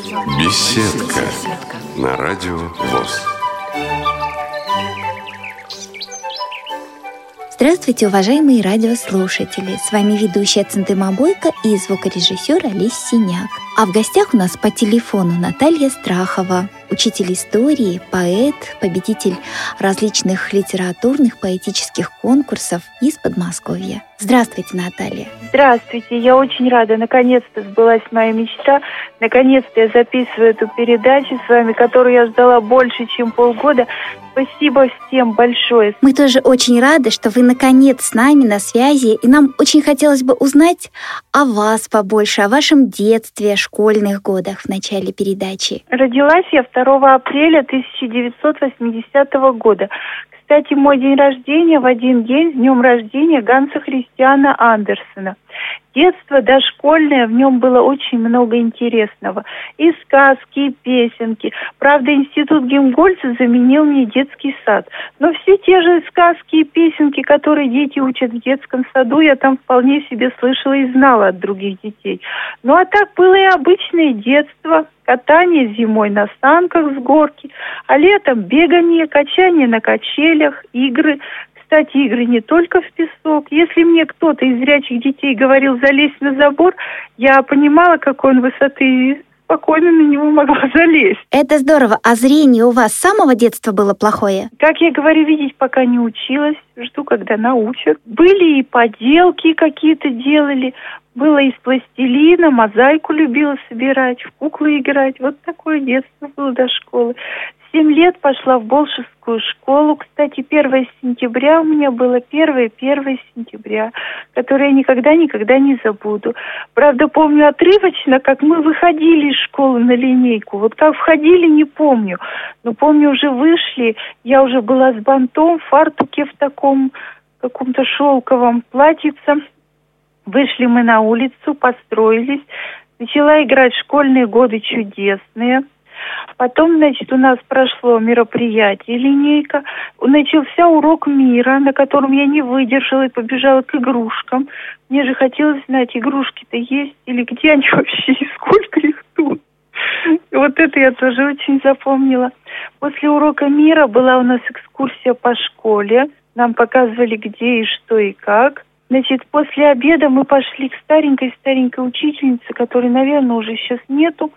Беседка на радио ВОЗ. Здравствуйте, уважаемые радиослушатели! С вами ведущая Центыма Бойко и звукорежиссер Олесь Синяк. А в гостях у нас по телефону Наталья Страхова, учитель истории, поэт, победитель различных литературных, поэтических конкурсов из Подмосковья. Здравствуйте, Наталья. Здравствуйте, я очень рада. Наконец-то сбылась моя мечта. Наконец-то я записываю эту передачу с вами, которую я ждала больше, чем полгода. Спасибо всем большое. Мы тоже очень рады, что вы наконец с нами на связи, и нам очень хотелось бы узнать о вас побольше, о вашем детстве, школьных годах в начале передачи. Родилась я 2 апреля 1980 года. Кстати, мой день рождения в один день с днем рождения Ганса Христиана Андерсона. Детство дошкольное, в нем было очень много интересного. И сказки, и песенки. Правда, институт Гемгольца заменил мне детский сад. Но все те же сказки и песенки, которые дети учат в детском саду, я там вполне себе слышала и знала от других детей. Ну а так было и обычное детство, катание зимой на санках с горки, а летом бегание, качание на качелях, игры. Кстати, игры не только в песок. Если мне кто-то из зрячих детей говорил залезть на забор, я понимала, какой он высоты спокойно на него могла залезть. Это здорово. А зрение у вас с самого детства было плохое? Как я говорю, видеть пока не училась. Жду, когда научат. Были и поделки какие-то делали. Было из пластилина, мозаику любила собирать, в куклы играть. Вот такое детство было до школы семь лет пошла в Болшевскую школу. Кстати, 1 сентября у меня было 1-1 сентября, которое я никогда-никогда не забуду. Правда, помню отрывочно, как мы выходили из школы на линейку. Вот как входили, не помню. Но помню, уже вышли, я уже была с бантом, в фартуке в таком каком-то шелковом платьице. Вышли мы на улицу, построились. Начала играть школьные годы чудесные – Потом, значит, у нас прошло мероприятие, линейка. Начался урок мира, на котором я не выдержала и побежала к игрушкам. Мне же хотелось знать, игрушки-то есть или где они вообще и сколько их тут. Вот это я тоже очень запомнила. После урока мира была у нас экскурсия по школе. Нам показывали, где и что и как. Значит, после обеда мы пошли к старенькой-старенькой учительнице, которой, наверное, уже сейчас нету.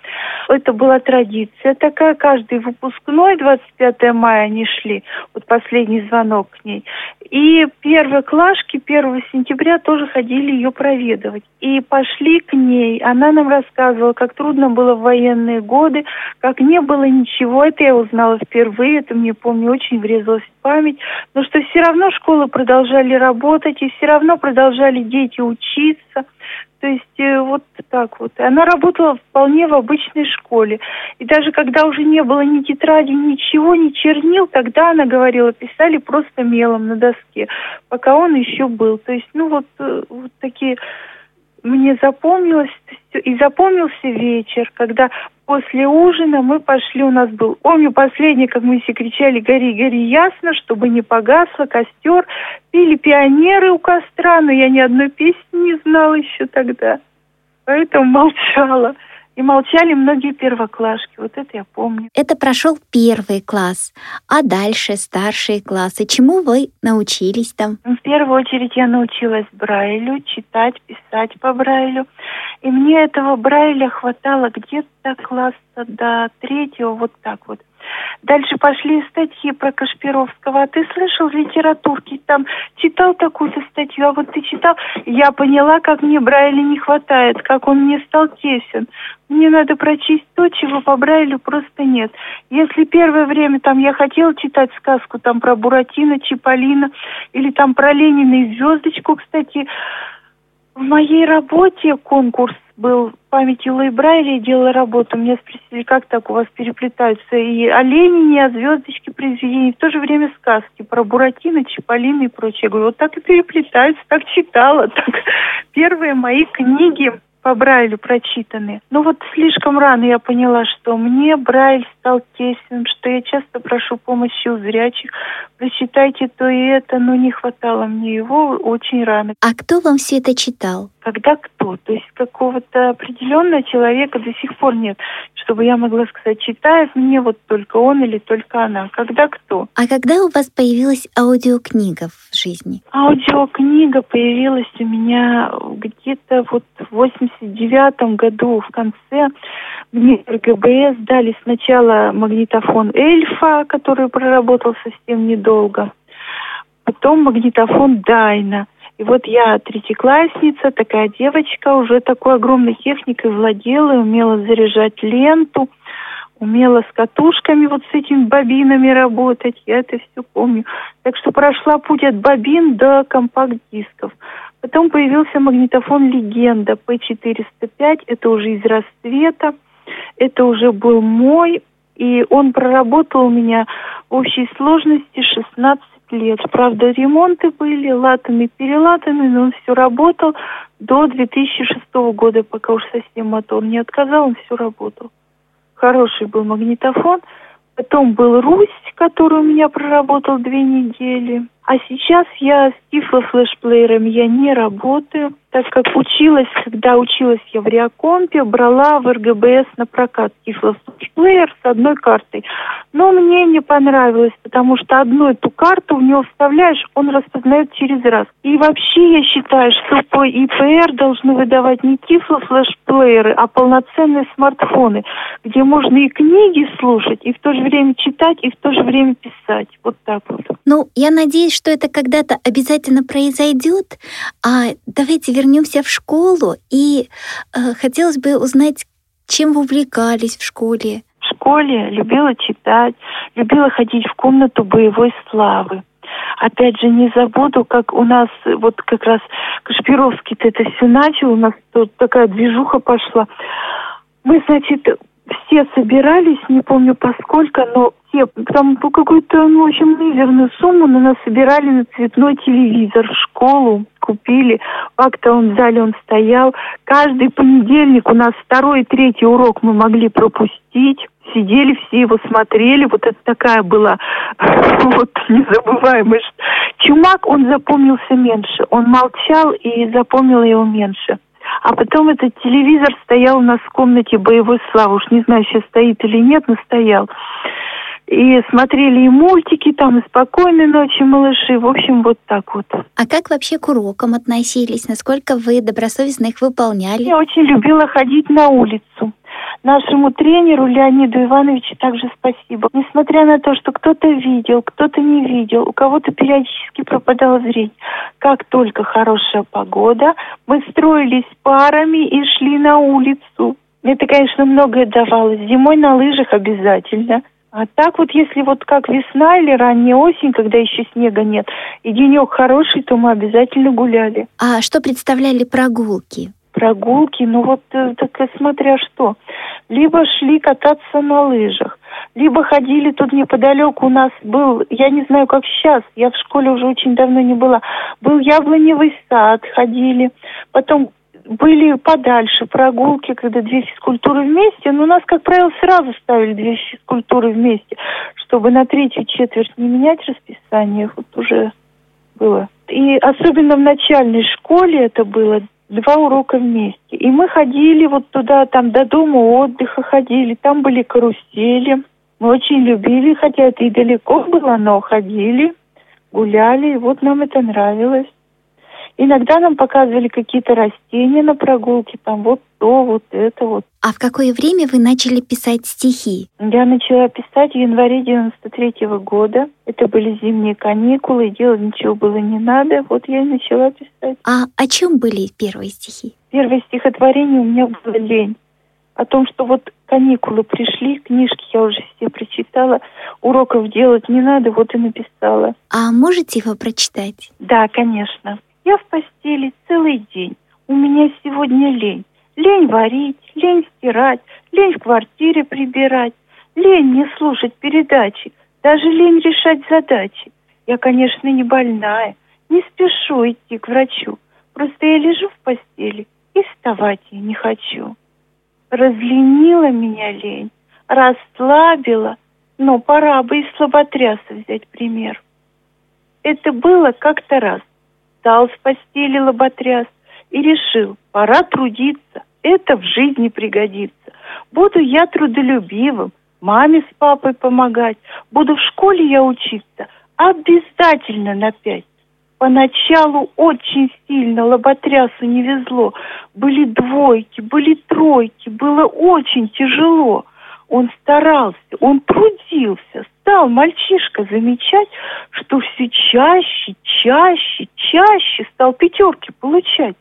Это была традиция такая. Каждый выпускной, 25 мая они шли. Вот последний звонок к ней. И первые клашки 1 сентября тоже ходили ее проведывать. И пошли к ней. Она нам рассказывала, как трудно было в военные годы, как не было ничего. Это я узнала впервые. Это мне, помню, очень врезалось память. Но что все равно школы продолжали работать, и все равно продолжали дети учиться. То есть э, вот так вот. Она работала вполне в обычной школе. И даже когда уже не было ни тетради, ничего, ни чернил, тогда она говорила, писали просто мелом на доске, пока он еще был. То есть, ну вот, э, вот такие мне запомнилось и запомнился вечер, когда после ужина мы пошли, у нас был, помню последний, как мы все кричали «Гори, гори ясно», чтобы не погасло, костер, пили пионеры у костра, но я ни одной песни не знала еще тогда, поэтому молчала. И молчали многие первоклашки, вот это я помню. Это прошел первый класс, а дальше старшие классы. Чему вы научились там? В первую очередь я научилась Брайлю, читать, писать по Брайлю. И мне этого Брайля хватало где-то класса до третьего, вот так вот. Дальше пошли статьи про Кашпировского. А ты слышал литературки? Там читал такую-то статью, а вот ты читал. Я поняла, как мне Брайля не хватает, как он мне стал тесен. Мне надо прочесть то, чего по Брайлю просто нет. Если первое время там я хотела читать сказку там про Буратино, Чиполлино или там про Ленина и звездочку, кстати, в моей работе конкурс был памяти Луи Брайля, я делала работу. Меня спросили, как так у вас переплетаются и о Ленине, и о звездочке произведений, в то же время сказки про Буратино, Чиполлино и прочее. Я говорю, вот так и переплетаются, так читала. Так. Первые мои книги по Брайлю прочитаны. Но вот слишком рано я поняла, что мне Брайль стал тесен, что я часто прошу помощи у зрячих. Прочитайте то и это, но не хватало мне его очень рано. А кто вам все это читал? Когда кто. То есть какого-то определенного человека до сих пор нет, чтобы я могла сказать, читает мне вот только он или только она. Когда кто? А когда у вас появилась аудиокнига в жизни? Аудиокнига появилась у меня где-то вот в 89 году в конце. Мне РГБС дали сначала магнитофон Эльфа, который проработал совсем недолго, потом магнитофон Дайна. И вот я третьеклассница, такая девочка, уже такой огромной техникой владела, умела заряжать ленту, умела с катушками вот с этими бобинами работать, я это все помню. Так что прошла путь от бобин до компакт-дисков. Потом появился магнитофон «Легенда» P405, это уже из расцвета, это уже был мой, и он проработал у меня в общей сложности 16 лет. Правда, ремонты были латами, перелатами, но он все работал до 2006 года, пока уж совсем мотор не отказал, он все работал. Хороший был магнитофон. Потом был Русь, который у меня проработал две недели. А сейчас я с тифло флешплеером я не работаю так как училась, когда училась я в Реакомпе, брала в РГБС на прокат Тифлос-плеер с одной картой. Но мне не понравилось, потому что одну эту карту в него вставляешь, он распознает через раз. И вообще я считаю, что по ИПР должны выдавать не Тифло-флешплееры, а полноценные смартфоны, где можно и книги слушать, и в то же время читать, и в то же время писать. Вот так вот. Ну, я надеюсь, что это когда-то обязательно произойдет. А давайте вернемся в школу, и э, хотелось бы узнать, чем вы увлекались в школе. В школе любила читать, любила ходить в комнату боевой славы. Опять же, не забуду, как у нас, вот как раз Кашпировский-то это все начал, у нас тут такая движуха пошла. Мы, значит, все собирались, не помню поскольку, но все, там по какую-то, ну, общем, мизерную сумму на нас собирали на цветной телевизор в школу, купили. В актовом зале он стоял. Каждый понедельник у нас второй и третий урок мы могли пропустить. Сидели все его смотрели. Вот это такая была вот незабываемая. Чумак, он запомнился меньше. Он молчал и запомнил его меньше. А потом этот телевизор стоял у нас в комнате боевой славы. Уж не знаю, сейчас стоит или нет, но стоял. И смотрели и мультики, там, и «Спокойной ночи, малыши». В общем, вот так вот. А как вообще к урокам относились? Насколько вы добросовестно их выполняли? Я очень любила ходить на улицу. Нашему тренеру Леониду Ивановичу также спасибо. Несмотря на то, что кто-то видел, кто-то не видел, у кого-то периодически пропадало зрение. Как только хорошая погода, мы строились парами и шли на улицу. Это, конечно, многое давалось. Зимой на лыжах обязательно. А так вот, если вот как весна или ранняя осень, когда еще снега нет, и денек хороший, то мы обязательно гуляли. А что представляли прогулки? Прогулки, ну вот э, так смотря что. Либо шли кататься на лыжах, либо ходили тут неподалеку у нас был, я не знаю, как сейчас, я в школе уже очень давно не была, был яблоневый сад, ходили, потом были подальше прогулки, когда две физкультуры вместе, но у нас, как правило, сразу ставили две физкультуры вместе, чтобы на третью четверть не менять расписание, вот уже было. И особенно в начальной школе это было два урока вместе. И мы ходили вот туда, там до дома отдыха ходили, там были карусели. Мы очень любили, хотя это и далеко было, но ходили, гуляли, и вот нам это нравилось. Иногда нам показывали какие-то растения на прогулке, там вот то, вот это вот. А в какое время вы начали писать стихи? Я начала писать в январе 93 -го года. Это были зимние каникулы, делать ничего было не надо. Вот я и начала писать. А о чем были первые стихи? Первое стихотворение у меня было лень. О том, что вот каникулы пришли, книжки я уже все прочитала, уроков делать не надо, вот и написала. А можете его прочитать? Да, конечно. Я в постели целый день. У меня сегодня лень. Лень варить, лень стирать, лень в квартире прибирать, лень не слушать передачи, даже лень решать задачи. Я, конечно, не больная, не спешу идти к врачу. Просто я лежу в постели и вставать я не хочу. Разленила меня лень, расслабила, но пора бы из слаботряса взять пример. Это было как-то раз встал с постели лоботряс и решил, пора трудиться, это в жизни пригодится. Буду я трудолюбивым, маме с папой помогать, буду в школе я учиться, обязательно на пять. Поначалу очень сильно лоботрясу не везло. Были двойки, были тройки, было очень тяжело. Он старался, он трудился, стал мальчишка замечать, что все чаще, чаще, чаще стал пятерки получать.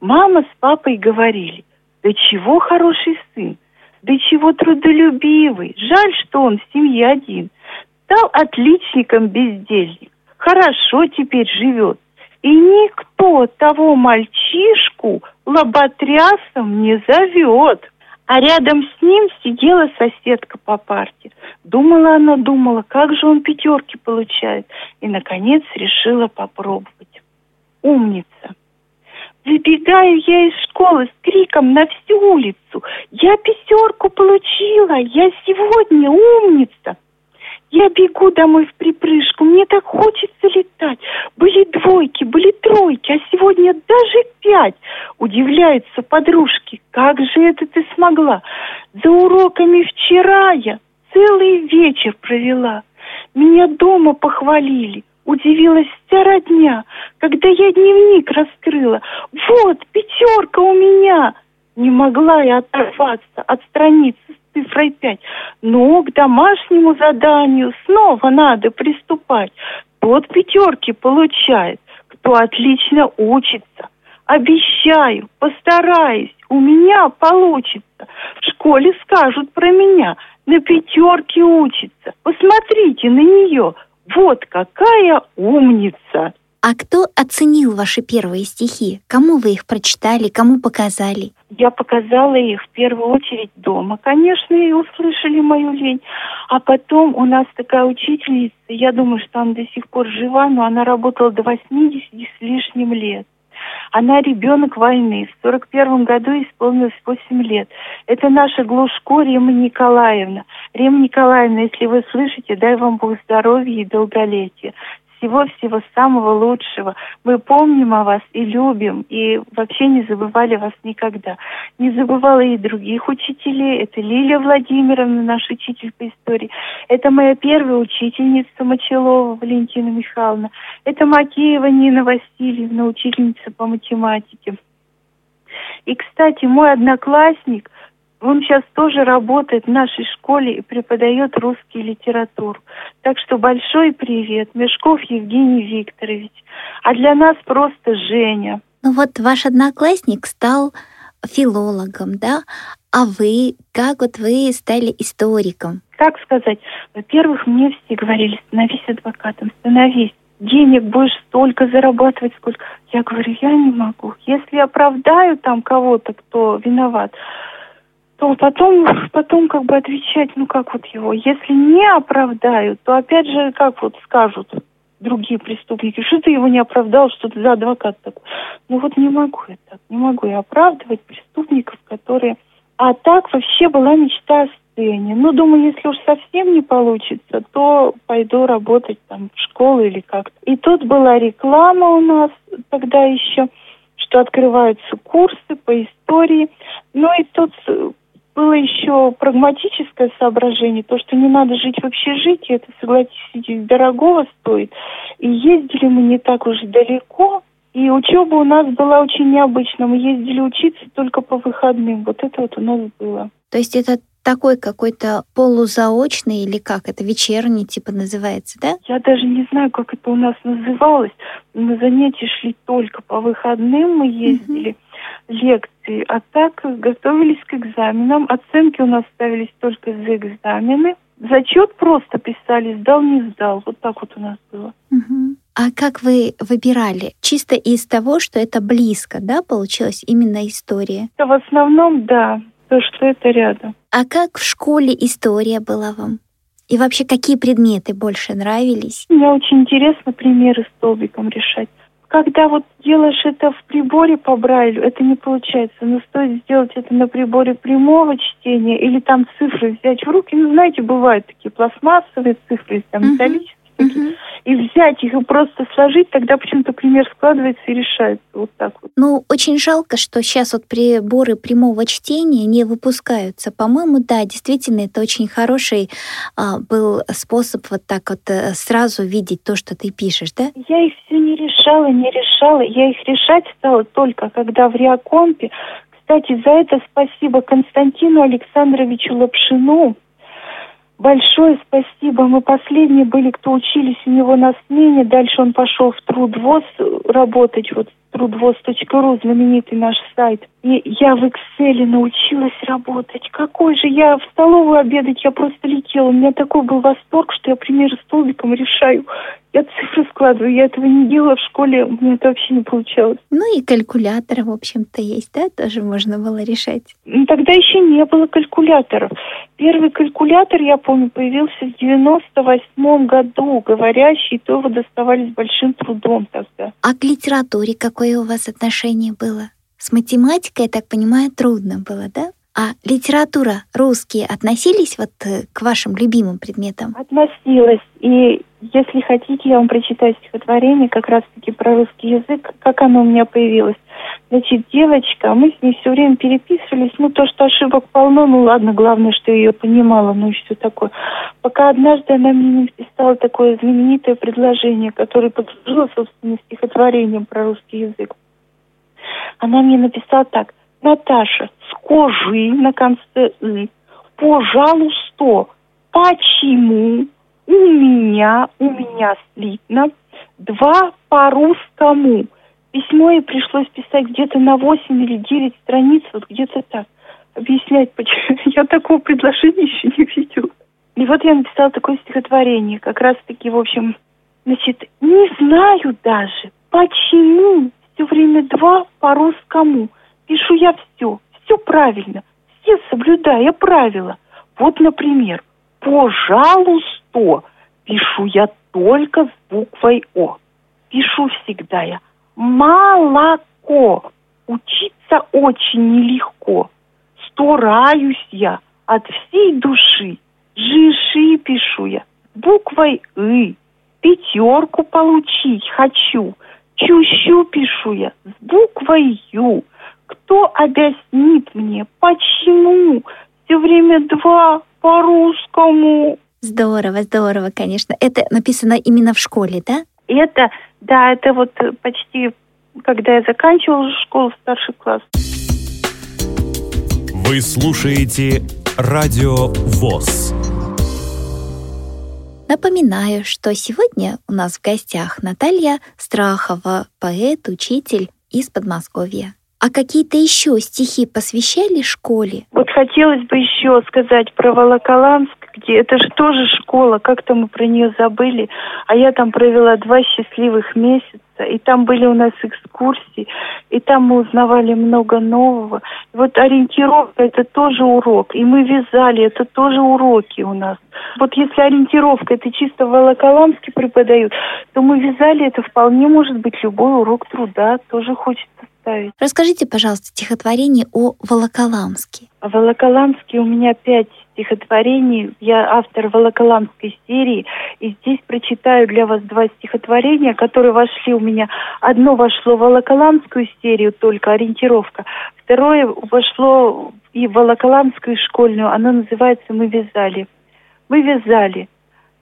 Мама с папой говорили, да чего хороший сын, да чего трудолюбивый, жаль, что он в семье один. Стал отличником-бездельник, хорошо теперь живет. И никто того мальчишку лоботрясом не зовет. А рядом с ним сидела соседка по парте. Думала она, думала, как же он пятерки получает. И, наконец, решила попробовать. Умница. Выбегаю я из школы с криком на всю улицу. Я пятерку получила, я сегодня умница. Я бегу домой в припрыжку, мне так хочется летать. Были двойки, были тройки, а сегодня даже пять. Удивляются подружки, как же это ты смогла? За уроками вчера я целый вечер провела. Меня дома похвалили. Удивилась вся родня, когда я дневник раскрыла. Вот, пятерка у меня. Не могла я оторваться от страницы цифрой 5. Но к домашнему заданию снова надо приступать. Тот пятерки получает, кто отлично учится. Обещаю, постараюсь, у меня получится. В школе скажут про меня, на пятерке учится. Посмотрите на нее, вот какая умница. А кто оценил ваши первые стихи? Кому вы их прочитали, кому показали? Я показала их в первую очередь дома. Конечно, и услышали мою лень. А потом у нас такая учительница, я думаю, что она до сих пор жива, но она работала до 80 с лишним лет. Она ребенок войны. В 41 году исполнилось 8 лет. Это наша Глушко Рема Николаевна. Рема Николаевна, если вы слышите, дай вам Бог здоровья и долголетия всего-всего самого лучшего. Мы помним о вас и любим, и вообще не забывали вас никогда. Не забывала и других учителей. Это Лилия Владимировна, наш учитель по истории. Это моя первая учительница Мочелова Валентина Михайловна. Это Макеева Нина Васильевна, учительница по математике. И, кстати, мой одноклассник – он сейчас тоже работает в нашей школе и преподает русский литературу. Так что большой привет. Мешков Евгений Викторович. А для нас просто Женя. Ну вот ваш одноклассник стал филологом, да? А вы, как вот вы стали историком? Как сказать? Во-первых, мне все говорили, становись адвокатом, становись. Денег будешь столько зарабатывать, сколько. Я говорю, я не могу. Если оправдаю там кого-то, кто виноват, то потом, потом как бы отвечать, ну как вот его, если не оправдают, то опять же, как вот скажут другие преступники, что ты его не оправдал, что ты за адвокат такой. Ну вот не могу я так, не могу я оправдывать преступников, которые... А так вообще была мечта о сцене. Ну, думаю, если уж совсем не получится, то пойду работать там в школу или как-то. И тут была реклама у нас тогда еще, что открываются курсы по истории. Ну и тут было еще прагматическое соображение, то, что не надо жить в общежитии, это, согласитесь, дорогого стоит. И ездили мы не так уж далеко, и учеба у нас была очень необычная. Мы ездили учиться только по выходным. Вот это вот у нас было. То есть это такой какой-то полузаочный или как это, вечерний типа называется, да? Я даже не знаю, как это у нас называлось. Мы занятия шли только по выходным, мы ездили. Uh-huh лекции, а так готовились к экзаменам. Оценки у нас ставились только за экзамены. Зачет просто писали, сдал, не сдал. Вот так вот у нас было. Угу. А как вы выбирали? Чисто из того, что это близко, да, получилась именно история? В основном, да, то, что это рядом. А как в школе история была вам? И вообще, какие предметы больше нравились? Мне очень интересно примеры столбиком решать когда вот делаешь это в приборе по Брайлю, это не получается. Но стоит сделать это на приборе прямого чтения или там цифры взять в руки. Ну, знаете, бывают такие пластмассовые цифры, там металлические. Угу. И взять их и просто сложить, тогда почему-то пример складывается и решается вот так вот. Ну, очень жалко, что сейчас вот приборы прямого чтения не выпускаются. По-моему, да, действительно, это очень хороший а, был способ вот так вот э, сразу видеть то, что ты пишешь, да? Я их все не решала, не решала. Я их решать стала только, когда в Реакомпе кстати, за это спасибо Константину Александровичу Лапшину. Большое спасибо. Мы последние были, кто учились у него на смене. Дальше он пошел в Трудвоз работать, вот трудвоз.ру, знаменитый наш сайт. И я в Excel научилась работать. Какой же я в столовую обедать, я просто летела. У меня такой был восторг, что я примеры столбиком решаю. Я цифры складываю, я этого не делала в школе, у меня это вообще не получалось. Ну и калькулятор, в общем-то, есть, да, тоже можно было решать? Ну, тогда еще не было калькуляторов. Первый калькулятор, я помню, появился в 98 году, говорящий, то его доставали с большим трудом тогда. А к литературе какое у вас отношение было? С математикой, я так понимаю, трудно было, да? А литература русские относились вот э, к вашим любимым предметам? Относилась. И если хотите, я вам прочитаю стихотворение как раз-таки про русский язык, как оно у меня появилось. Значит, девочка, мы с ней все время переписывались, ну, то, что ошибок полно, ну, ладно, главное, что я ее понимала, ну, и все такое. Пока однажды она мне не написала такое знаменитое предложение, которое послужило, собственно, стихотворением про русский язык. Она мне написала так. Наташа, скажи на конце «ы», пожалуйста, почему у меня, у меня слитно, два по-русскому. Письмо ей пришлось писать где-то на 8 или 9 страниц, вот где-то так. Объяснять, почему. Я такого предложения еще не видела. И вот я написала такое стихотворение, как раз-таки, в общем, значит, не знаю даже, почему все время два по-русскому. Пишу я все, все правильно, все соблюдая правила. Вот, например, пожалуйста, пишу я только с буквой О. Пишу всегда я молоко. Учиться очень нелегко. Стараюсь я от всей души. Жиши пишу я буквой И. Пятерку получить хочу. Чущу пишу я с буквой Ю. Кто объяснит мне, почему все время два по-русскому? Здорово, здорово, конечно. Это написано именно в школе, да? Это, да, это вот почти, когда я заканчивала школу, старший класс. Вы слушаете Радио ВОЗ. Напоминаю, что сегодня у нас в гостях Наталья Страхова, поэт, учитель из Подмосковья. А какие-то еще стихи посвящали школе? Вот хотелось бы еще сказать про Волоколамск, где это же тоже школа, как-то мы про нее забыли. А я там провела два счастливых месяца, и там были у нас экскурсии, и там мы узнавали много нового. И вот ориентировка это тоже урок, и мы вязали, это тоже уроки у нас. Вот если ориентировка это чисто в Волоколамске преподают, то мы вязали, это вполне может быть любой урок труда, тоже хочется ставить. Расскажите, пожалуйста, стихотворение о Волоколамске. Волоколамске у меня пять стихотворений. Я автор Волоколамской серии. И здесь прочитаю для вас два стихотворения, которые вошли у меня. Одно вошло в Волоколамскую серию, только ориентировка. Второе вошло и в Волоколамскую школьную. Оно называется «Мы вязали». Мы вязали.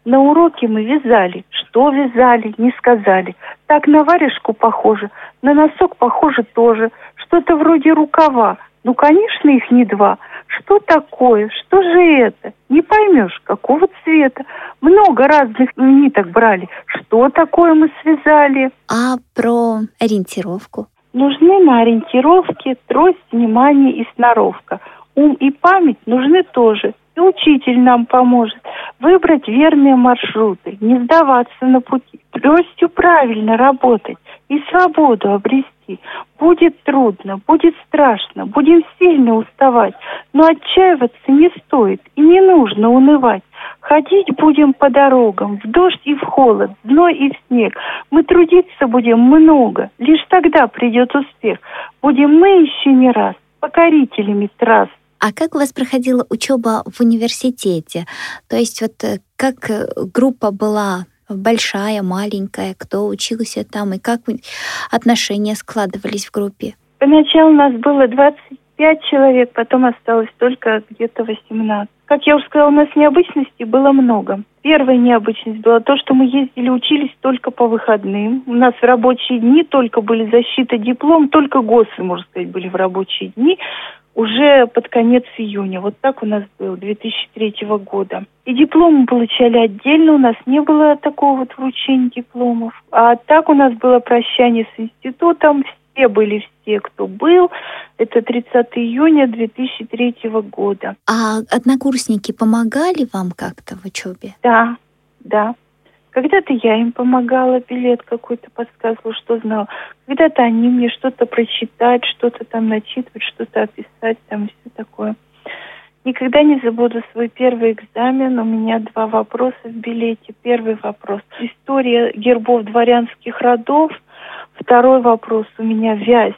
На уроке мы вязали. Что вязали, не сказали. Так на варежку похоже, на носок похоже тоже. Что-то вроде рукава. Ну, конечно, их не два. Что такое? Что же это? Не поймешь, какого цвета. Много разных ниток брали. Что такое мы связали? А про ориентировку? Нужны на ориентировке трость, внимание и сноровка. Ум и память нужны тоже. И учитель нам поможет выбрать верные маршруты, не сдаваться на пути, тростью правильно работать и свободу обрести. Будет трудно, будет страшно, будем сильно уставать, но отчаиваться не стоит и не нужно унывать. Ходить будем по дорогам, в дождь и в холод, в зной и в снег. Мы трудиться будем много, лишь тогда придет успех. Будем мы еще не раз покорителями трасс. А как у вас проходила учеба в университете? То есть вот э, как э, группа была большая, маленькая, кто учился там и как отношения складывались в группе? Поначалу у нас было 25 человек, потом осталось только где-то 18. Как я уже сказала, у нас необычностей было много. Первая необычность была то, что мы ездили, учились только по выходным. У нас в рабочие дни только были защита диплом, только ГОСы, можно сказать, были в рабочие дни уже под конец июня. Вот так у нас был 2003 года. И диплом мы получали отдельно, у нас не было такого вот вручения дипломов. А так у нас было прощание с институтом, все были все, кто был. Это 30 июня 2003 года. А однокурсники помогали вам как-то в учебе? Да, да. Когда-то я им помогала, билет какой-то подсказывала, что знал. Когда-то они мне что-то прочитать, что-то там начитывать, что-то описать, там все такое. Никогда не забуду свой первый экзамен. У меня два вопроса в билете. Первый вопрос. История гербов дворянских родов. Второй вопрос у меня вязь.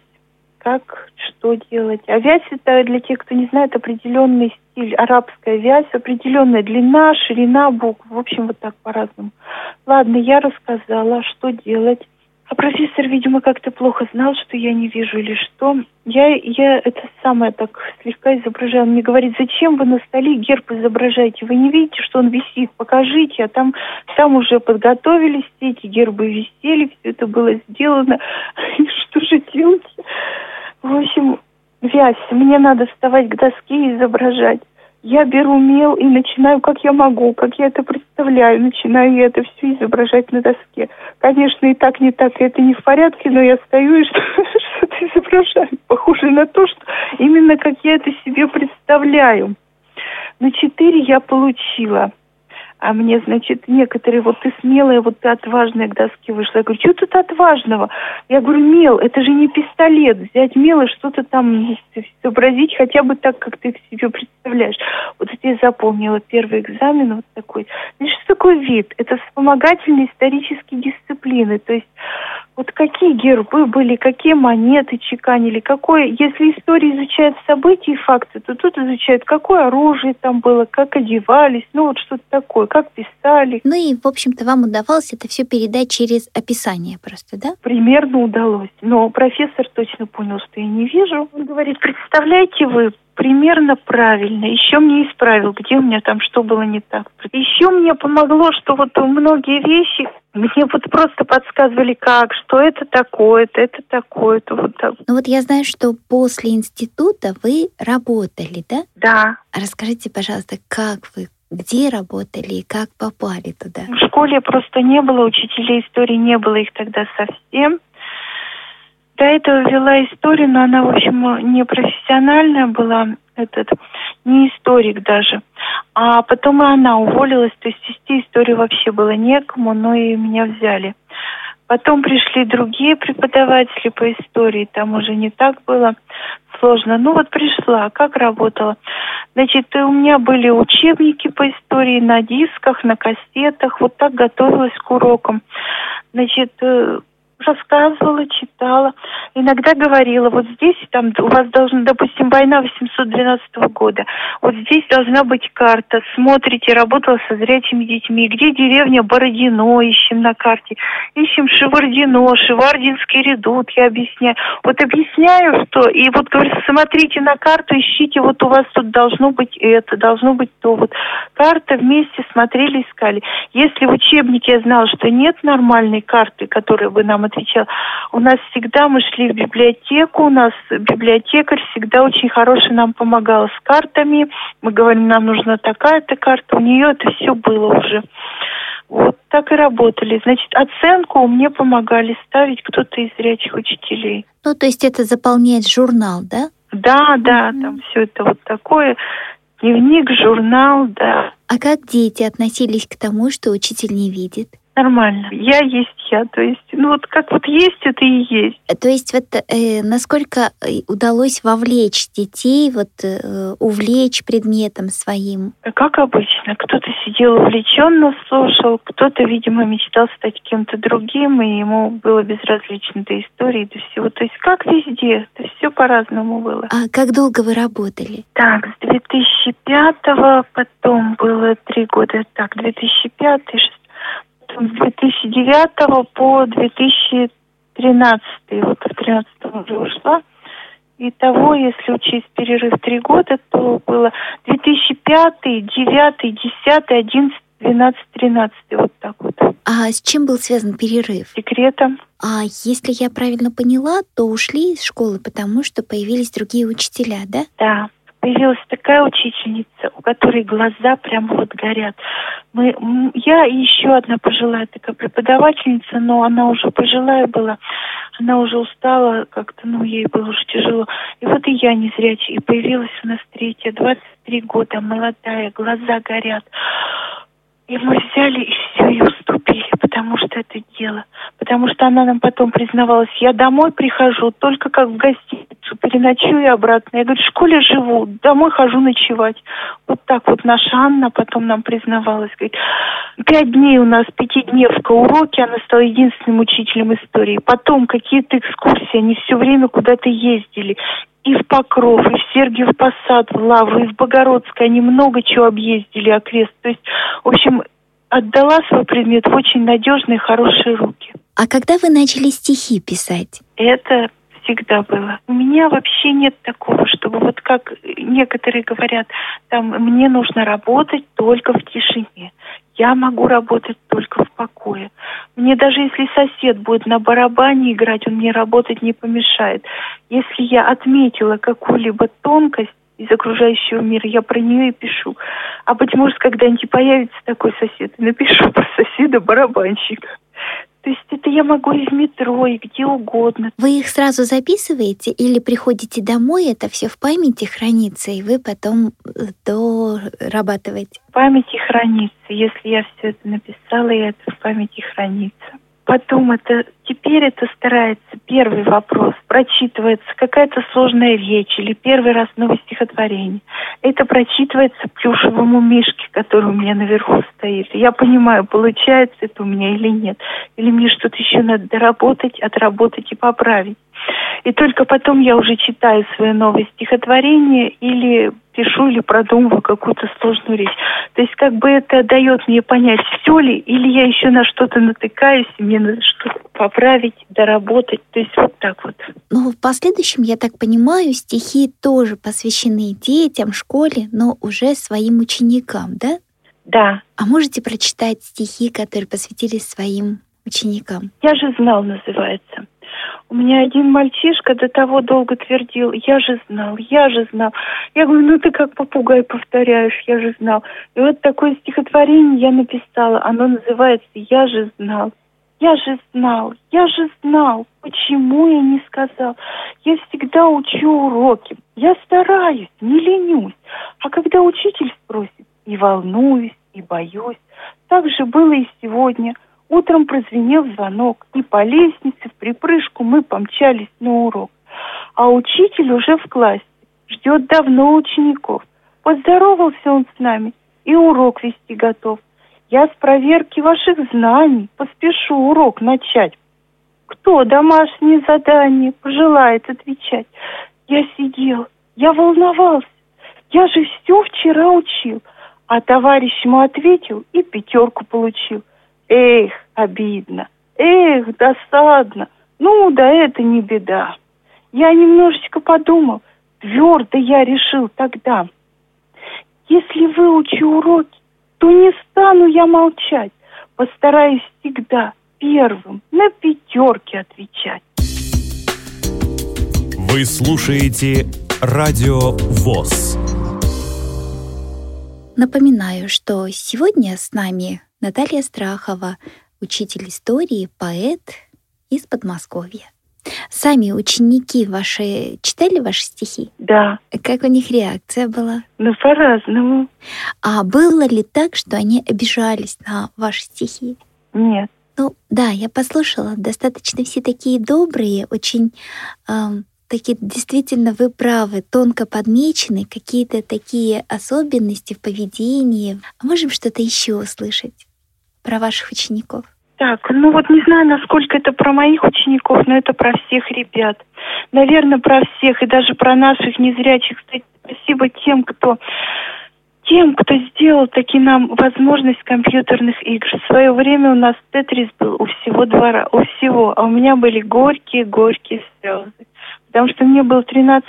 Как, что делать? А вязь это для тех, кто не знает, определенный стиль, арабская вязь, определенная длина, ширина букв. В общем, вот так по-разному. Ладно, я рассказала, что делать. А профессор, видимо, как-то плохо знал, что я не вижу или что. Я, я это самое так слегка изображаю. Он мне говорит, зачем вы на столе герб изображаете? Вы не видите, что он висит? Покажите. А там, там уже подготовились, все эти гербы висели, все это было сделано. Что же делать? В общем, вязь. Мне надо вставать к доске и изображать я беру мел и начинаю, как я могу, как я это представляю, начинаю я это все изображать на доске. Конечно, и так, не так, и это не в порядке, но я стою и что-то изображаю, похоже на то, что именно как я это себе представляю. На четыре я получила – а мне, значит, некоторые, вот ты смелая, вот ты отважная к доске вышла. Я говорю, что тут отважного? Я говорю, мел, это же не пистолет. Взять мел и что-то там изобразить хотя бы так, как ты себе представляешь. Вот я запомнила первый экзамен вот такой. Значит, что такое вид? Это вспомогательные исторические дисциплины. То есть вот какие гербы были, какие монеты чеканили, какое, если история изучает события и факты, то тут изучают, какое оружие там было, как одевались, ну вот что-то такое, как писали. Ну и, в общем-то, вам удавалось это все передать через описание просто, да? Примерно удалось. Но профессор точно понял, что я не вижу. Он говорит, представляете вы, примерно правильно. Еще мне исправил, где у меня там что было не так. Еще мне помогло, что вот многие вещи мне вот просто подсказывали, как, что это такое-то, это такое-то, вот так. Ну вот я знаю, что после института вы работали, да? Да. Расскажите, пожалуйста, как вы где работали и как попали туда? В школе просто не было учителей истории, не было их тогда совсем. До этого вела историю, но она, в общем, не профессиональная была, этот, не историк даже. А потом и она уволилась, то есть вести историю вообще было некому, но и меня взяли. Потом пришли другие преподаватели по истории, там уже не так было сложно. Ну вот пришла, как работала. Значит, у меня были учебники по истории на дисках, на кассетах, вот так готовилась к урокам. Значит, э, рассказывала, читала, иногда говорила, вот здесь там у вас должна, допустим, война 812 года, вот здесь должна быть карта, смотрите, работала со зрячими детьми, где деревня Бородино, ищем на карте, ищем Шевардино, Шевардинский редут, я объясняю. Вот объясняю, что, и вот говорю, смотрите на карту, ищите, вот у вас тут должно быть это, должно быть то, вот карта вместе смотрели, искали. Если в учебнике я знала, что нет нормальной карты, которая бы нам отвечал. У нас всегда мы шли в библиотеку, у нас библиотекарь всегда очень хороший нам помогал с картами. Мы говорим, нам нужна такая-то карта, у нее это все было уже. Вот так и работали. Значит, оценку мне помогали ставить кто-то из зрячих учителей. Ну, то есть это заполнять журнал, да? Да, да, mm-hmm. там все это вот такое. Дневник, журнал, да. А как дети относились к тому, что учитель не видит? Нормально. Я есть я. То есть, ну вот как вот есть, это и есть. То есть вот э, насколько э, удалось вовлечь детей, вот э, увлечь предметом своим? Как обычно. Кто-то сидел увлеченно, слушал, кто-то, видимо, мечтал стать кем-то другим, и ему было безразлично до истории, до всего. То есть как везде, это все по-разному было. А как долго вы работали? Так, с 2005 потом было три года, так, 2005 2006 с 2009 по 2013. Вот в 2013 уже ушла. Итого, если учесть перерыв три года, то было 2005, 2009, 2010, 2011, 12, 13, вот так вот. А с чем был связан перерыв? Секретом. А если я правильно поняла, то ушли из школы, потому что появились другие учителя, да? Да появилась такая учительница, у которой глаза прям вот горят. Мы, я и еще одна пожилая такая преподавательница, но она уже пожилая была, она уже устала как-то, ну, ей было уже тяжело. И вот и я не зрячая, и появилась у нас третья, 23 года, молодая, глаза горят. И мы взяли и все, и уступили, потому что это дело. Потому что она нам потом признавалась, я домой прихожу только как в гостиницу, переночую обратно. Я говорю, в школе живу, домой хожу ночевать. Вот так вот наша Анна потом нам признавалась. Говорит, пять дней у нас, пятидневка уроки, она стала единственным учителем истории. Потом какие-то экскурсии, они все время куда-то ездили и в Покров, и в Сергиев Посад, в Лавру, и в Богородск. Они много чего объездили окрест. То есть, в общем, отдала свой предмет в очень надежные, хорошие руки. А когда вы начали стихи писать? Это всегда было. У меня вообще нет такого, чтобы вот как некоторые говорят, там мне нужно работать только в тишине. Я могу работать только в покое. Мне даже если сосед будет на барабане играть, он мне работать не помешает. Если я отметила какую-либо тонкость из окружающего мира, я про нее и пишу. А быть может, когда-нибудь появится такой сосед, и напишу про соседа барабанщика. То есть это я могу и в метро, и где угодно. Вы их сразу записываете или приходите домой, это все в памяти хранится, и вы потом э, дорабатываете? В памяти хранится. Если я все это написала, и это в памяти хранится. Потом это, теперь это старается, первый вопрос, прочитывается какая-то сложная речь или первый раз новое стихотворение. Это прочитывается плюшевому мишке, который у меня наверху стоит. я понимаю, получается это у меня или нет. Или мне что-то еще надо доработать, отработать и поправить. И только потом я уже читаю свое новое стихотворение или пишу или продумываю какую-то сложную речь. То есть как бы это дает мне понять, все ли, или я еще на что-то натыкаюсь, и мне надо что-то поправить, доработать. То есть вот так вот. Ну, в последующем, я так понимаю, стихи тоже посвящены детям, школе, но уже своим ученикам, да? Да. А можете прочитать стихи, которые посвятили своим ученикам? «Я же знал» называется. У меня один мальчишка до того долго твердил, я же знал, я же знал. Я говорю, ну ты как попугай повторяешь, я же знал. И вот такое стихотворение я написала, оно называется «Я же знал». Я же знал, я же знал, почему я не сказал. Я всегда учу уроки, я стараюсь, не ленюсь. А когда учитель спросит, и волнуюсь, и боюсь. Так же было и сегодня – Утром прозвенел звонок, и по лестнице в припрыжку мы помчались на урок. А учитель уже в классе, ждет давно учеников. Поздоровался он с нами и урок вести готов. Я с проверки ваших знаний поспешу урок начать. Кто домашнее задание пожелает отвечать? Я сидел, я волновался. Я же все вчера учил. А товарищ ему ответил и пятерку получил – Эх, обидно. Эх, досадно. Ну, да это не беда. Я немножечко подумал. Твердо я решил тогда. Если выучу уроки, то не стану я молчать. Постараюсь всегда первым на пятерке отвечать. Вы слушаете Радио ВОЗ. Напоминаю, что сегодня с нами Наталья Страхова, учитель истории, поэт из Подмосковья. Сами ученики ваши читали ваши стихи? Да. Как у них реакция была? Ну, по-разному. А было ли так, что они обижались на ваши стихи? Нет. Ну, да, я послушала. Достаточно все такие добрые, очень эм, такие, действительно, вы правы, тонко подмечены, какие-то такие особенности в поведении. А можем что-то еще услышать? про ваших учеников? Так, ну вот не знаю, насколько это про моих учеников, но это про всех ребят. Наверное, про всех, и даже про наших незрячих. Спасибо тем, кто тем, кто сделал таки нам возможность компьютерных игр. В свое время у нас Тетрис был у всего двора, у всего, а у меня были горькие-горькие слезы. Потому что мне было 13-14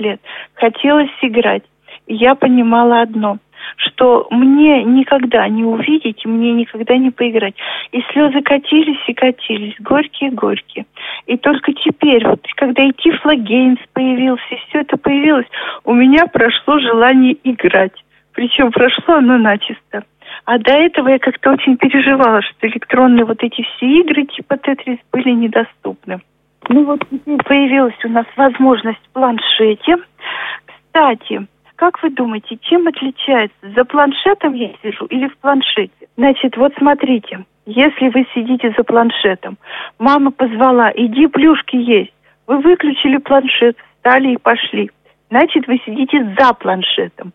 лет. Хотелось играть. И я понимала одно – что мне никогда не увидеть, мне никогда не поиграть. И слезы катились и катились, горькие-горькие. И только теперь, вот когда и Тифлогейнс появился, и все это появилось, у меня прошло желание играть. Причем прошло оно начисто. А до этого я как-то очень переживала, что электронные вот эти все игры типа Тетрис были недоступны. Ну вот теперь появилась у нас возможность в планшете. Кстати, как вы думаете, чем отличается? За планшетом я сижу или в планшете? Значит, вот смотрите, если вы сидите за планшетом, мама позвала, иди плюшки есть. Вы выключили планшет, встали и пошли. Значит, вы сидите за планшетом.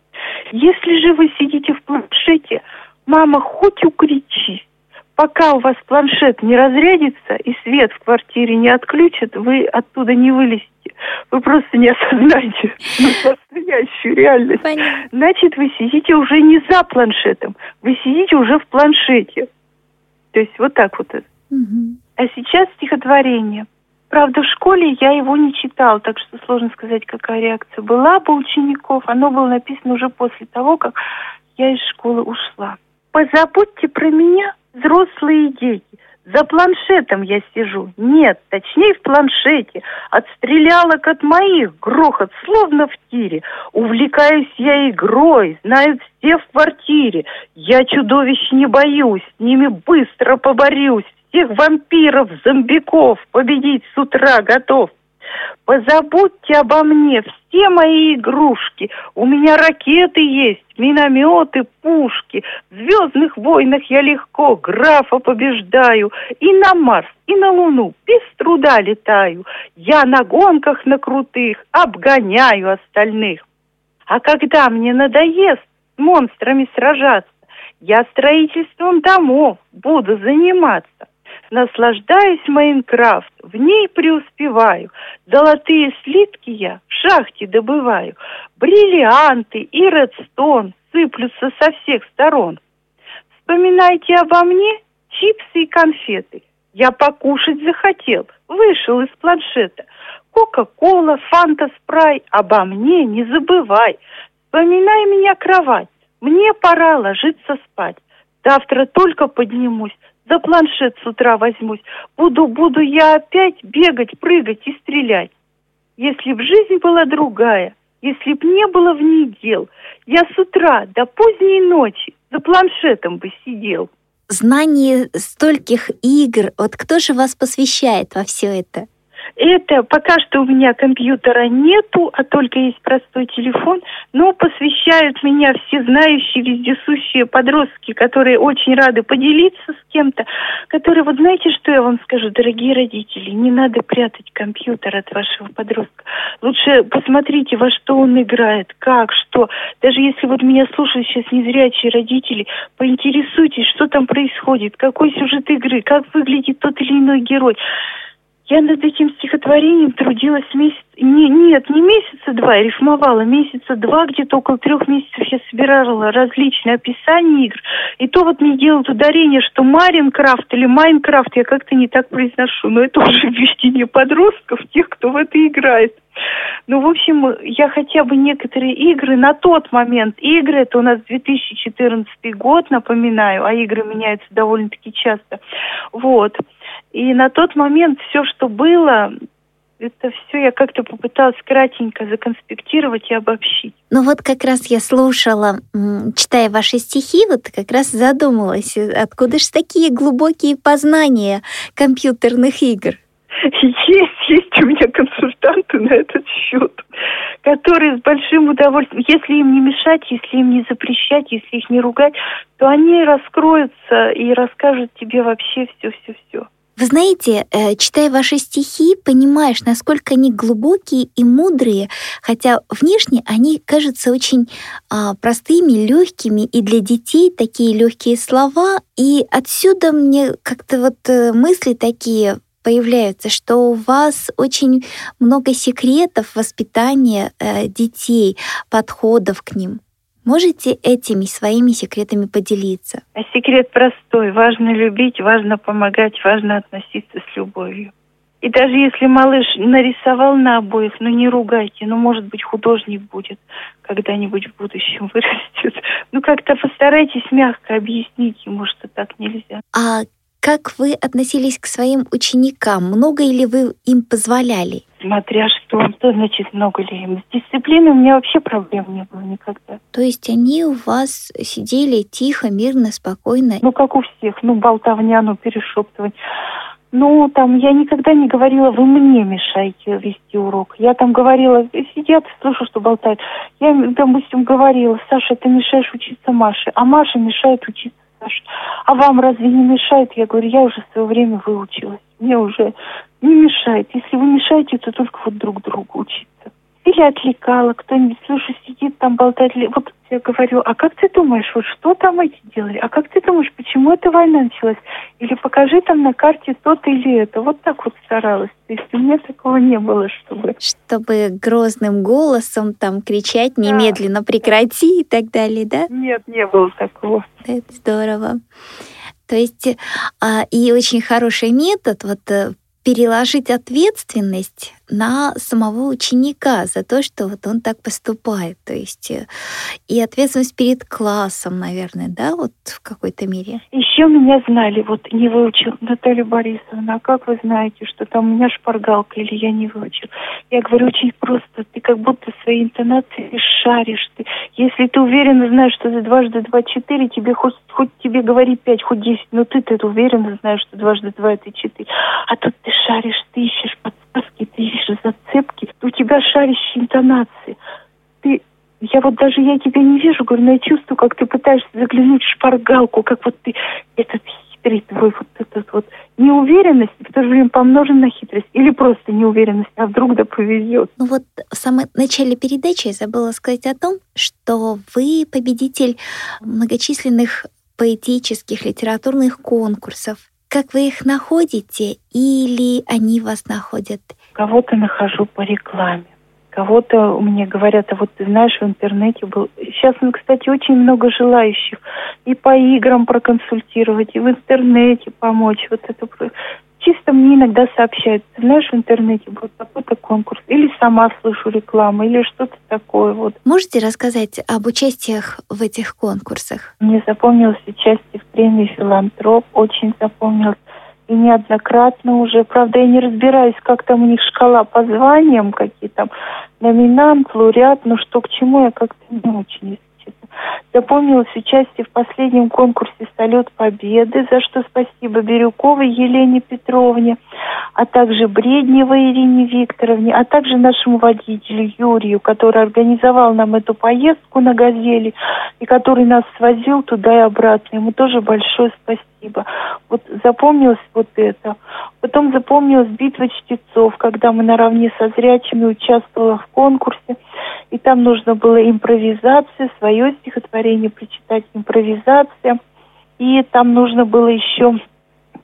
Если же вы сидите в планшете, мама хоть укричись, пока у вас планшет не разрядится и свет в квартире не отключат, вы оттуда не вылезете. Вы просто не осознаете настоящую реальность. Понятно. Значит, вы сидите уже не за планшетом, вы сидите уже в планшете. То есть вот так вот. Угу. А сейчас стихотворение. Правда, в школе я его не читал, так что сложно сказать, какая реакция была бы учеников. Оно было написано уже после того, как я из школы ушла. Позабудьте про меня, взрослые дети. За планшетом я сижу. Нет, точнее в планшете. Отстрелялок от моих, грохот, словно в тире. Увлекаюсь я игрой, знают все в квартире. Я чудовищ не боюсь, с ними быстро поборюсь. Всех вампиров, зомбиков победить с утра готов. Позабудьте обо мне, все мои игрушки. У меня ракеты есть, минометы, пушки. В звездных войнах я легко графа побеждаю. И на Марс, и на Луну без труда летаю. Я на гонках на крутых обгоняю остальных. А когда мне надоест с монстрами сражаться, я строительством домов буду заниматься. Наслаждаюсь Майнкрафт, в ней преуспеваю. Золотые слитки я в шахте добываю. Бриллианты и редстон сыплются со всех сторон. Вспоминайте обо мне чипсы и конфеты. Я покушать захотел, вышел из планшета. Кока-кола, фанта, спрай, обо мне не забывай. Вспоминай меня кровать, мне пора ложиться спать. Завтра только поднимусь, за планшет с утра возьмусь. Буду, буду я опять бегать, прыгать и стрелять. Если б жизнь была другая, если б не было в ней дел, я с утра до поздней ночи за планшетом бы сидел. Знание стольких игр, вот кто же вас посвящает во все это? Это пока что у меня компьютера нету, а только есть простой телефон, но посвящают меня все знающие, вездесущие подростки, которые очень рады поделиться с кем-то, которые, вот знаете, что я вам скажу, дорогие родители, не надо прятать компьютер от вашего подростка. Лучше посмотрите, во что он играет, как, что. Даже если вот меня слушают сейчас незрячие родители, поинтересуйтесь, что там происходит, какой сюжет игры, как выглядит тот или иной герой. Я над этим стихотворением трудилась месяц... Не, нет, не месяца два, я рифмовала. Месяца два, где-то около трех месяцев я собирала различные описания игр. И то вот мне делают ударение, что Маринкрафт или Майнкрафт, я как-то не так произношу. Но это уже введение подростков, тех, кто в это играет. Ну, в общем, я хотя бы некоторые игры на тот момент, игры, это у нас 2014 год, напоминаю, а игры меняются довольно-таки часто. Вот. И на тот момент все, что было, это все я как-то попыталась кратенько законспектировать и обобщить. Ну вот как раз я слушала, читая ваши стихи, вот как раз задумалась, откуда же такие глубокие познания компьютерных игр? Есть, есть у меня консультанты на этот счет, которые с большим удовольствием, если им не мешать, если им не запрещать, если их не ругать, то они раскроются и расскажут тебе вообще все-все-все. Вы знаете, э, читая ваши стихи, понимаешь, насколько они глубокие и мудрые, хотя внешне они кажутся очень а, простыми, легкими, и для детей такие легкие слова. И отсюда мне как-то вот э, мысли такие появляются, что у вас очень много секретов воспитания э, детей, подходов к ним. Можете этими своими секретами поделиться? А секрет простой. Важно любить, важно помогать, важно относиться с любовью. И даже если малыш нарисовал на обоих, ну не ругайте, ну может быть художник будет когда-нибудь в будущем вырастет. Ну как-то постарайтесь мягко объяснить ему, что так нельзя. А как вы относились к своим ученикам? Много ли вы им позволяли? Смотря что. Что значит много ли им? С дисциплиной у меня вообще проблем не было никогда. То есть они у вас сидели тихо, мирно, спокойно? Ну, как у всех. Ну, болтовня, ну, перешептывать. Ну, там, я никогда не говорила, вы мне мешаете вести урок. Я там говорила, сидят, слышу, что болтают. Я, допустим, говорила, Саша, ты мешаешь учиться Маше, а Маша мешает учиться Саше. А вам разве не мешает? Я говорю, я уже в свое время выучилась. Мне уже не мешает. Если вы мешаете, то только вот друг другу учиться. Или отвлекала, кто-нибудь, слушай, сидит там, болтает. Вот я говорю, а как ты думаешь, вот что там эти делали? А как ты думаешь, почему эта война началась? Или покажи там на карте то-то или это. Вот так вот старалась. То есть у меня такого не было, чтобы... Чтобы грозным голосом там кричать немедленно прекрати и так далее, да? Нет, не было такого. Это здорово. То есть а, и очень хороший метод вот э, переложить ответственность на самого ученика за то, что вот он так поступает. То есть э, и ответственность перед классом, наверное, да, вот в какой-то мере. Еще меня знали, вот не выучил Наталья Борисовна, а как вы знаете, что там у меня шпаргалка или я не выучил? Я говорю, очень просто, ты как будто свои интонации шаришь. Ты, если ты уверенно знаешь, что за дважды два четыре, тебе хоть, хоть тебе говори пять, хоть десять, но ты ты уверенно знаешь, что дважды два это четыре. А тут ты шаришь, ты ищешь подсказки, ты ищешь зацепки, у тебя шарящие интонации. Ты, я вот даже я тебя не вижу, говорю, но я чувствую, как ты пытаешься заглянуть в шпаргалку, как вот ты этот хитрый твой вот этот вот неуверенность, в то же время помножен на хитрость, или просто неуверенность, а вдруг да повезет. Ну вот в самом начале передачи я забыла сказать о том, что вы победитель многочисленных поэтических, литературных конкурсов. Как вы их находите или они вас находят? Кого-то нахожу по рекламе. Кого-то мне говорят, а вот ты знаешь, в интернете был... Сейчас, ну, кстати, очень много желающих и по играм проконсультировать, и в интернете помочь. Вот это чисто мне иногда сообщают, ты знаешь, в интернете был такой-то конкурс, или сама слышу рекламу, или что-то такое вот. Можете рассказать об участиях в этих конкурсах? Мне запомнилось участие в премии «Филантроп», очень запомнилось. И неоднократно уже, правда, я не разбираюсь, как там у них шкала по званиям, какие там номинант, лауреат, но что к чему, я как-то не очень, Запомнилось участие в последнем конкурсе «Салют Победы», за что спасибо Бирюковой Елене Петровне, а также Бредневой Ирине Викторовне, а также нашему водителю Юрию, который организовал нам эту поездку на «Газели» и который нас свозил туда и обратно. Ему тоже большое спасибо. Вот запомнилось вот это. Потом запомнилась битва чтецов, когда мы наравне со зрячими участвовали в конкурсе – и там нужно было импровизация, свое стихотворение прочитать, импровизация. И там нужно было еще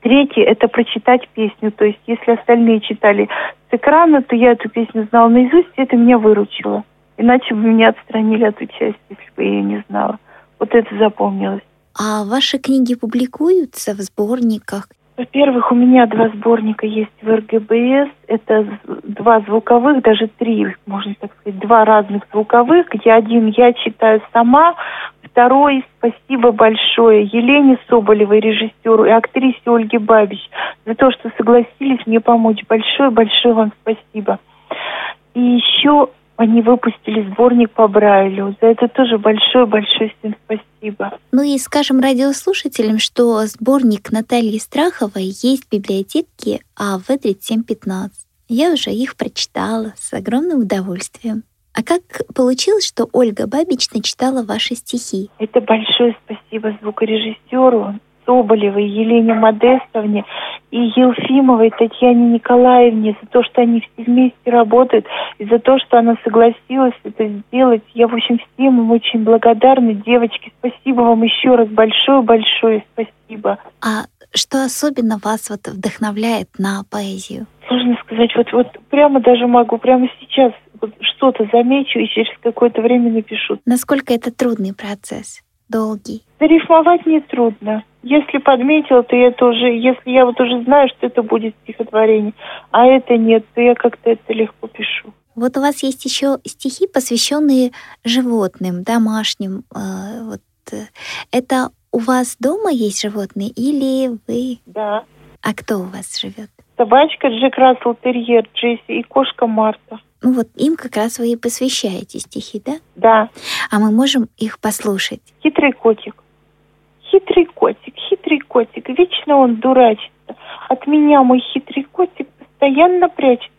Третье – это прочитать песню. То есть, если остальные читали с экрана, то я эту песню знала наизусть, и это меня выручило. Иначе бы меня отстранили от участия, если бы я ее не знала. Вот это запомнилось. А ваши книги публикуются в сборниках? Во-первых, у меня два сборника есть в РГБС. Это два звуковых, даже три, можно так сказать, два разных звуковых, где один я читаю сама, второй спасибо большое Елене Соболевой, режиссеру, и актрисе Ольге Бабич за то, что согласились мне помочь. Большое-большое вам спасибо. И еще они выпустили сборник по Брайлю. За это тоже большое-большое всем спасибо. Ну и скажем радиослушателям, что сборник Натальи Страховой есть в библиотеке АВ 3715. Я уже их прочитала с огромным удовольствием. А как получилось, что Ольга Бабич начитала ваши стихи? Это большое спасибо звукорежиссеру Соболевой, Елене Модестовне и Елфимовой Татьяне Николаевне за то, что они все вместе работают, и за то, что она согласилась это сделать. Я, в общем, всем им очень благодарна. Девочки, спасибо вам еще раз большое-большое спасибо. А что особенно вас вот вдохновляет на поэзию? Сложно сказать. Вот, вот прямо даже могу, прямо сейчас вот что-то замечу и через какое-то время напишу. Насколько это трудный процесс? Долгий? Зарифмовать не трудно. Если подметил, то это уже, если я вот уже знаю, что это будет стихотворение, а это нет, то я как-то это легко пишу. Вот у вас есть еще стихи, посвященные животным, домашним. Э, вот э, это у вас дома есть животные или вы? Да. А кто у вас живет? Собачка Джек Рассел Терьер Джесси и кошка Марта. Ну вот им как раз вы и посвящаете стихи, да? Да. А мы можем их послушать. Хитрый котик. Хитрый котик, хитрый котик, вечно он дурачится. От меня мой хитрый котик постоянно прячется.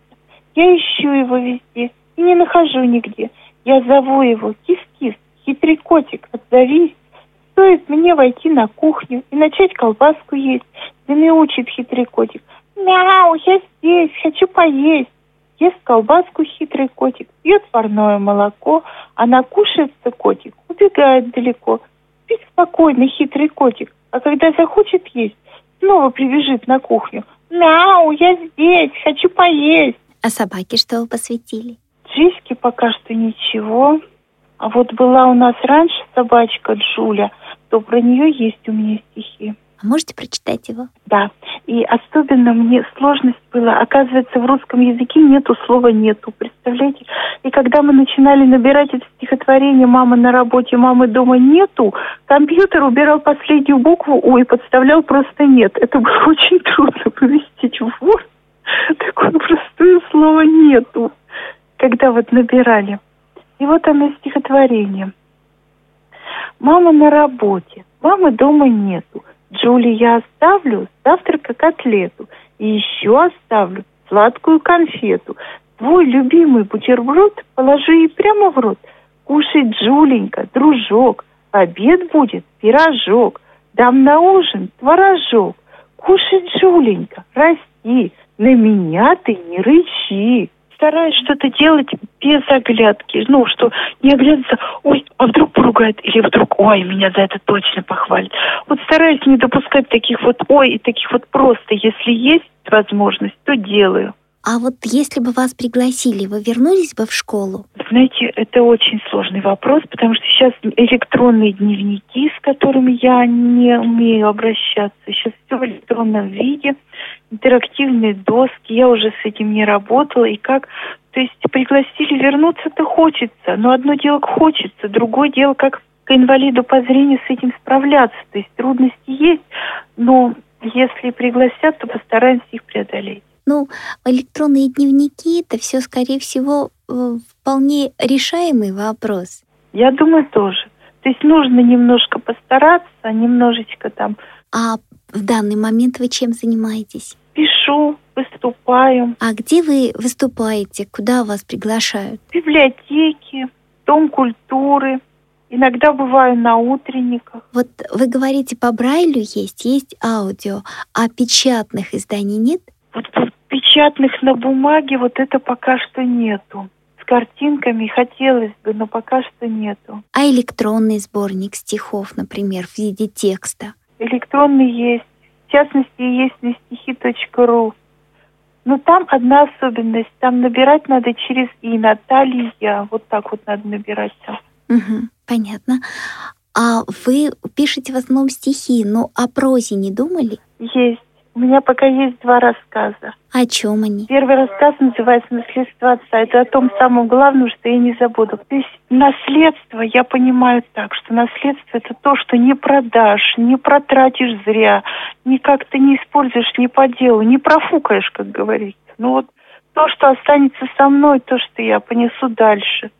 Я ищу его везде и не нахожу нигде. Я зову его кис-кис, хитрый котик, отзовись. Стоит мне войти на кухню и начать колбаску есть. Да мяучит хитрый котик. Мяу, я здесь, хочу поесть. Ест колбаску хитрый котик, пьет парное молоко, а накушается котик, убегает далеко. Спит спокойно хитрый котик, а когда захочет есть, снова прибежит на кухню. Мяу, я здесь, хочу поесть. А собаке что вы посвятили? Джиське пока что ничего. А вот была у нас раньше собачка Джуля, то про нее есть у меня стихи. А можете прочитать его? Да. И особенно мне сложность была. Оказывается, в русском языке нету слова «нету». Представляете? И когда мы начинали набирать это стихотворение «Мама на работе, мамы дома нету», компьютер убирал последнюю букву «у» и подставлял просто «нет». Это было очень трудно поместить в Word. Такое простое слово «нету», когда вот набирали. И вот оно стихотворение. Мама на работе, мамы дома нету. Джули я оставлю завтрака котлету. И еще оставлю сладкую конфету. Твой любимый бутерброд положи ей прямо в рот. Кушай, Джуленька, дружок, обед будет пирожок. Дам на ужин творожок. Кушай, Джуленька, расти, на меня ты не рычи стараюсь что-то делать без оглядки. Ну, что не оглядываться, ой, а вдруг поругает, или вдруг, ой, меня за это точно похвалит. Вот стараюсь не допускать таких вот, ой, и таких вот просто, если есть возможность, то делаю. А вот если бы вас пригласили, вы вернулись бы в школу? Знаете, это очень сложный вопрос, потому что сейчас электронные дневники, с которыми я не умею обращаться, сейчас все в электронном виде интерактивные доски, я уже с этим не работала, и как, то есть пригласили вернуться-то хочется, но одно дело хочется, другое дело, как к инвалиду по зрению с этим справляться, то есть трудности есть, но если пригласят, то постараемся их преодолеть. Ну, электронные дневники это все, скорее всего, э, вполне решаемый вопрос. Я думаю, тоже. То есть нужно немножко постараться, немножечко там. А в данный момент вы чем занимаетесь? Пишу, выступаю. А где вы выступаете? Куда вас приглашают? В библиотеке, Дом культуры. Иногда бываю на утренниках. Вот вы говорите, по Брайлю есть, есть аудио, а печатных изданий нет? Вот печатных на бумаге вот это пока что нету. С картинками хотелось бы, но пока что нету. А электронный сборник стихов, например, в виде текста? Электронный есть. В частности, есть на стихи.ру. Но там одна особенность. Там набирать надо через «и». Наталья. Вот так вот надо набирать там. Угу, понятно. А вы пишете в основном стихи, но о прозе не думали? Есть. У меня пока есть два рассказа. О чем они? Первый рассказ называется «Наследство отца». Это о том самом главном, что я не забуду. То есть наследство, я понимаю так, что наследство – это то, что не продашь, не протратишь зря, ни как-то не используешь не по делу, не профукаешь, как говорится. Ну вот то, что останется со мной, то, что я понесу дальше –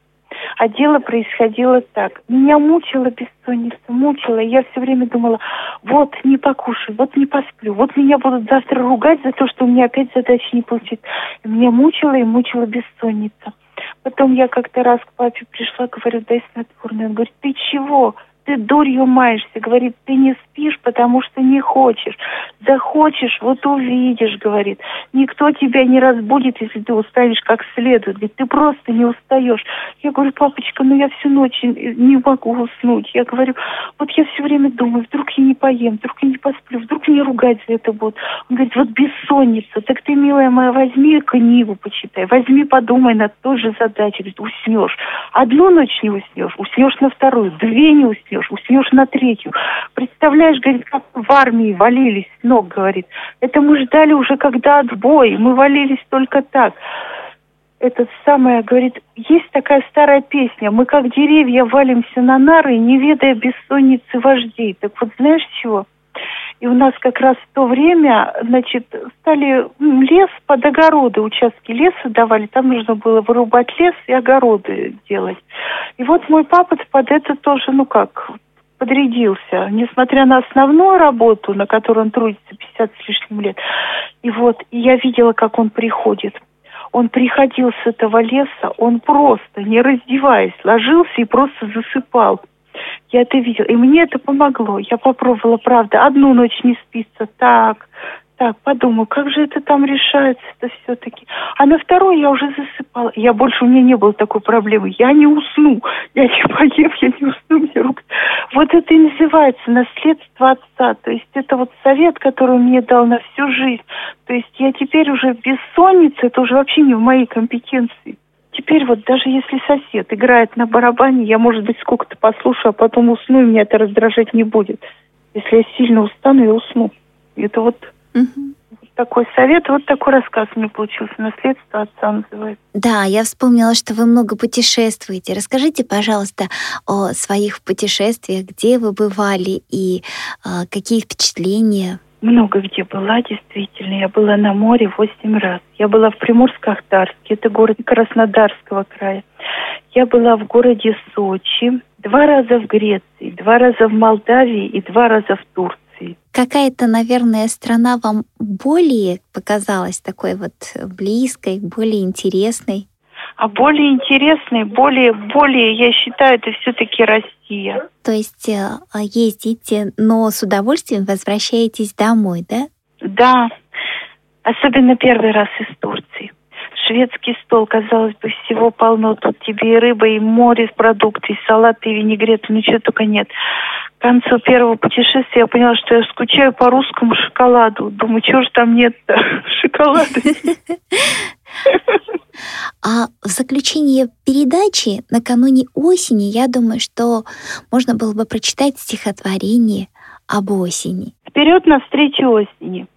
а дело происходило так. Меня мучила бессонница, мучила. Я все время думала, вот не покушаю, вот не посплю, вот меня будут завтра ругать за то, что у меня опять задача не получится. меня мучила и мучила бессонница. Потом я как-то раз к папе пришла, говорю, дай снотворное. Он говорит, ты чего? Ты дурью маешься, говорит, ты не спишь, потому что не хочешь. Захочешь, вот увидишь, говорит. Никто тебя не разбудит, если ты устанешь как следует. Ведь ты просто не устаешь. Я говорю, папочка, ну я всю ночь не могу уснуть. Я говорю, вот я все время думаю, вдруг я не поем, вдруг я не посплю, вдруг меня ругать за это будут. Он говорит, вот бессонница. Так ты, милая моя, возьми книгу почитай, возьми, подумай над той же задачей. Говорит, уснешь. Одну ночь не уснешь, уснешь на вторую, две не уснешь, уснешь на третью. Представляешь, говорит, как в армии валились с ног, говорит. Это мы ждали уже когда отбой, мы валились только так. Это самое, говорит, есть такая старая песня, мы как деревья валимся на нары, не ведая бессонницы вождей. Так вот, знаешь чего? И у нас как раз в то время, значит, стали лес под огороды, участки леса давали, там нужно было вырубать лес и огороды делать. И вот мой папа под это тоже, ну как, подрядился, несмотря на основную работу, на которой он трудится 50 с лишним лет. И вот и я видела, как он приходит. Он приходил с этого леса, он просто, не раздеваясь, ложился и просто засыпал. Я это видела. И мне это помогло. Я попробовала, правда, одну ночь не спится. Так, так, подумаю, как же это там решается-то все-таки. А на второй я уже засыпала. Я больше, у меня не было такой проблемы. Я не усну. Я не поем, я не усну, мне рук. Вот это и называется наследство отца. То есть это вот совет, который он мне дал на всю жизнь. То есть я теперь уже бессонница, это уже вообще не в моей компетенции. Теперь вот даже если сосед играет на барабане, я, может быть, сколько-то послушаю, а потом усну, и меня это раздражать не будет. Если я сильно устану, я усну. Это вот угу. такой совет, вот такой рассказ у меня получился. Наследство отца называется. Да, я вспомнила, что вы много путешествуете. Расскажите, пожалуйста, о своих путешествиях, где вы бывали и э, какие впечатления много где была, действительно. Я была на море восемь раз. Я была в Приморско-Ахтарске, это город Краснодарского края. Я была в городе Сочи, два раза в Греции, два раза в Молдавии и два раза в Турции. Какая-то, наверное, страна вам более показалась такой вот близкой, более интересной? А более интересной, более, более, я считаю, это все-таки Россия. То есть э, ездите, но с удовольствием возвращаетесь домой, да? Да, особенно первый раз из Турции. Шведский стол, казалось бы, всего полно. Тут тебе и рыба, и море, продукты, и салаты, и винегрет, ничего только нет. К концу первого путешествия я поняла, что я скучаю по русскому шоколаду. Думаю, чего же там нет шоколада? А в заключение передачи накануне осени, я думаю, что можно было бы прочитать стихотворение об осени. Вперед навстречу осени.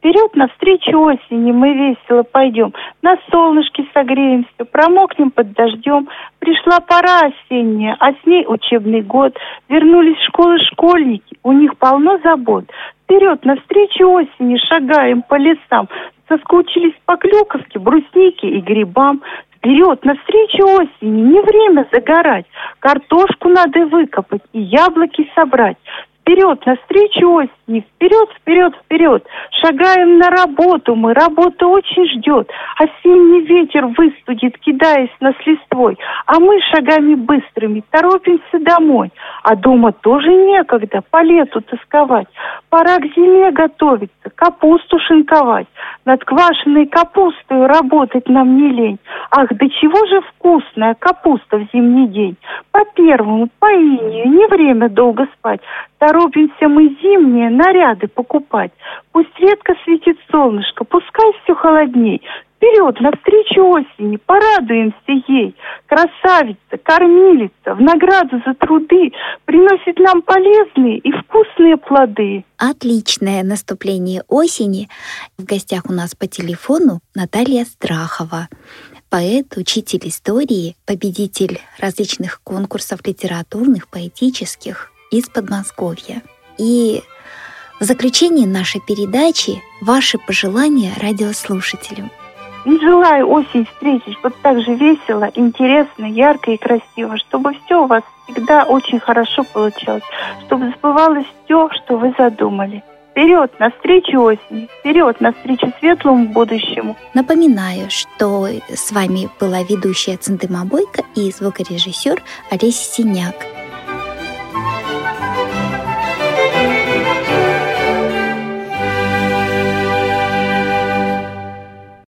Вперед навстречу осени мы весело пойдем, на солнышке согреемся, промокнем под дождем. Пришла пора осенняя, а с ней учебный год. Вернулись в школы школьники, у них полно забот. Вперед навстречу осени шагаем по лесам, соскучились по клюковке, бруснике и грибам. Вперед, навстречу осени, не время загорать. Картошку надо выкопать и яблоки собрать. Вперед, навстречу осени, вперед, вперед, вперед. Шагаем на работу мы, работа очень ждет. Осенний ветер выстудит, кидаясь нас листвой. А мы шагами быстрыми торопимся домой. А дома тоже некогда по лету тосковать. Пора к зиме готовиться, капусту шинковать. Над квашеной капустой работать нам не лень. Ах, да чего же вкусная капуста в зимний день. По первому, по инию, не время долго спать. Торопимся мы зимние наряды покупать. Пусть редко светит солнышко, пускай все холодней. Вперед, навстречу осени, порадуемся ей. Красавица, кормилица, в награду за труды приносит нам полезные и вкусные плоды. Отличное наступление осени. В гостях у нас по телефону Наталья Страхова поэт, учитель истории, победитель различных конкурсов литературных, поэтических из Подмосковья. И в заключении нашей передачи ваши пожелания радиослушателям. Желаю осень встретить вот так же весело, интересно, ярко и красиво, чтобы все у вас всегда очень хорошо получалось, чтобы сбывалось все, что вы задумали. Вперед, навстречу осени, вперед, навстречу светлому будущему. Напоминаю, что с вами была ведущая Центыма Бойко и звукорежиссер Олеся Синяк.